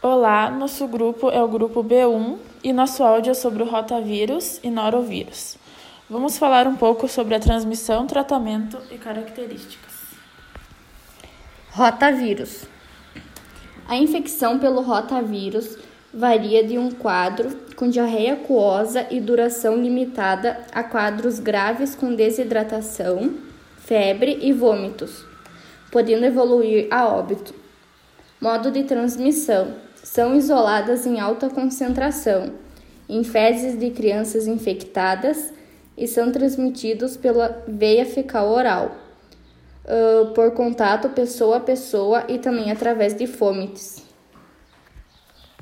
Olá, nosso grupo é o grupo B1 e nosso áudio é sobre o rotavírus e norovírus. Vamos falar um pouco sobre a transmissão, tratamento e características. Rotavírus. A infecção pelo rotavírus varia de um quadro com diarreia aquosa e duração limitada a quadros graves com desidratação, febre e vômitos, podendo evoluir a óbito. Modo de transmissão: são isoladas em alta concentração, em fezes de crianças infectadas e são transmitidos pela veia fecal oral, uh, por contato pessoa a pessoa e também através de fômites.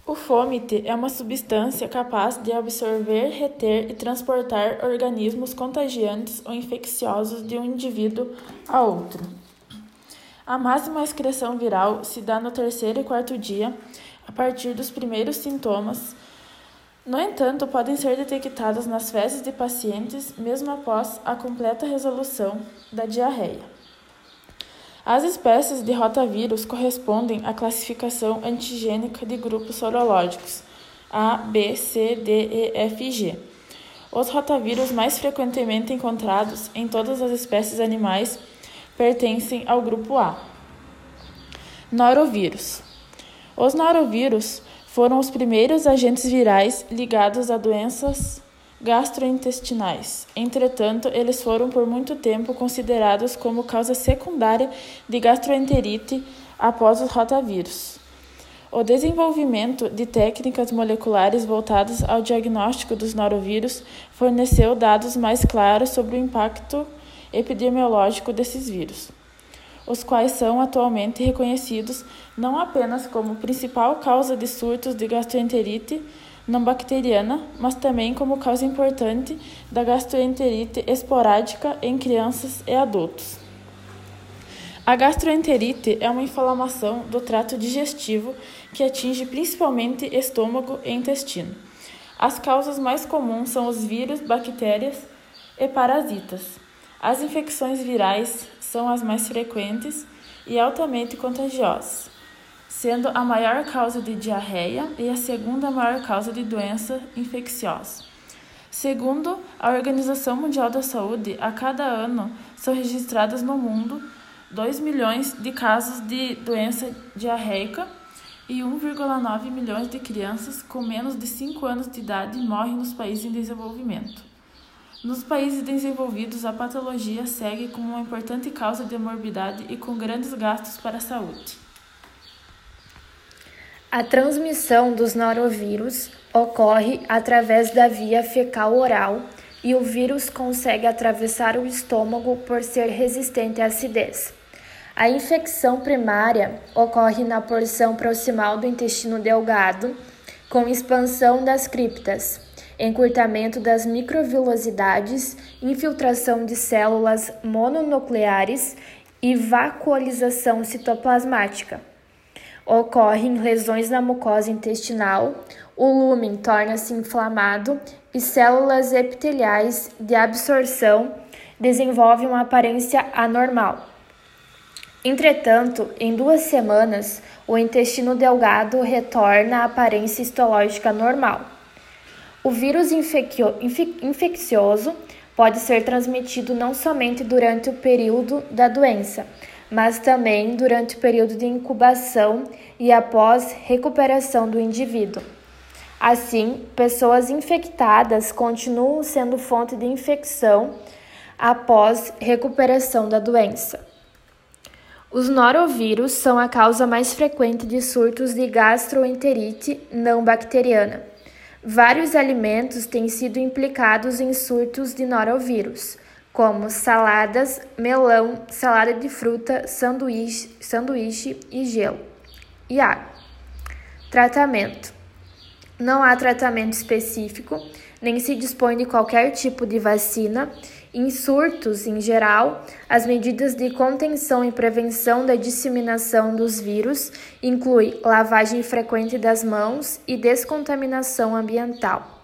O fômite é uma substância capaz de absorver, reter e transportar organismos contagiantes ou infecciosos de um indivíduo a outro. A máxima excreção viral se dá no terceiro e quarto dia a partir dos primeiros sintomas. No entanto, podem ser detectadas nas fezes de pacientes mesmo após a completa resolução da diarreia. As espécies de rotavírus correspondem à classificação antigênica de grupos sorológicos A, B, C, D, E, F e G. Os rotavírus mais frequentemente encontrados em todas as espécies animais pertencem ao grupo A. Norovírus. Os norovírus foram os primeiros agentes virais ligados a doenças gastrointestinais. Entretanto, eles foram por muito tempo considerados como causa secundária de gastroenterite após os rotavírus. O desenvolvimento de técnicas moleculares voltadas ao diagnóstico dos norovírus forneceu dados mais claros sobre o impacto epidemiológico desses vírus os quais são atualmente reconhecidos não apenas como principal causa de surtos de gastroenterite não bacteriana, mas também como causa importante da gastroenterite esporádica em crianças e adultos. A gastroenterite é uma inflamação do trato digestivo que atinge principalmente estômago e intestino. As causas mais comuns são os vírus, bactérias e parasitas. As infecções virais são as mais frequentes e altamente contagiosas, sendo a maior causa de diarreia e a segunda maior causa de doença infecciosa. Segundo a Organização Mundial da Saúde, a cada ano são registrados no mundo 2 milhões de casos de doença diarreica e 1,9 milhões de crianças com menos de 5 anos de idade morrem nos países em desenvolvimento. Nos países desenvolvidos, a patologia segue como uma importante causa de morbidade e com grandes gastos para a saúde. A transmissão dos norovírus ocorre através da via fecal oral e o vírus consegue atravessar o estômago por ser resistente à acidez. A infecção primária ocorre na porção proximal do intestino delgado, com expansão das criptas, encurtamento das microvilosidades, infiltração de células mononucleares e vacuolização citoplasmática. Ocorrem lesões na mucosa intestinal, o lúmen torna-se inflamado e células epiteliais de absorção desenvolvem uma aparência anormal. Entretanto, em duas semanas, o intestino delgado retorna à aparência histológica normal. O vírus infeccioso pode ser transmitido não somente durante o período da doença, mas também durante o período de incubação e após recuperação do indivíduo. Assim, pessoas infectadas continuam sendo fonte de infecção após recuperação da doença. Os norovírus são a causa mais frequente de surtos de gastroenterite não bacteriana. Vários alimentos têm sido implicados em surtos de norovírus, como saladas, melão, salada de fruta, sanduíche, sanduíche e gelo. E água. Tratamento: Não há tratamento específico, nem se dispõe de qualquer tipo de vacina em surtos, em geral, as medidas de contenção e prevenção da disseminação dos vírus incluem lavagem frequente das mãos e descontaminação ambiental.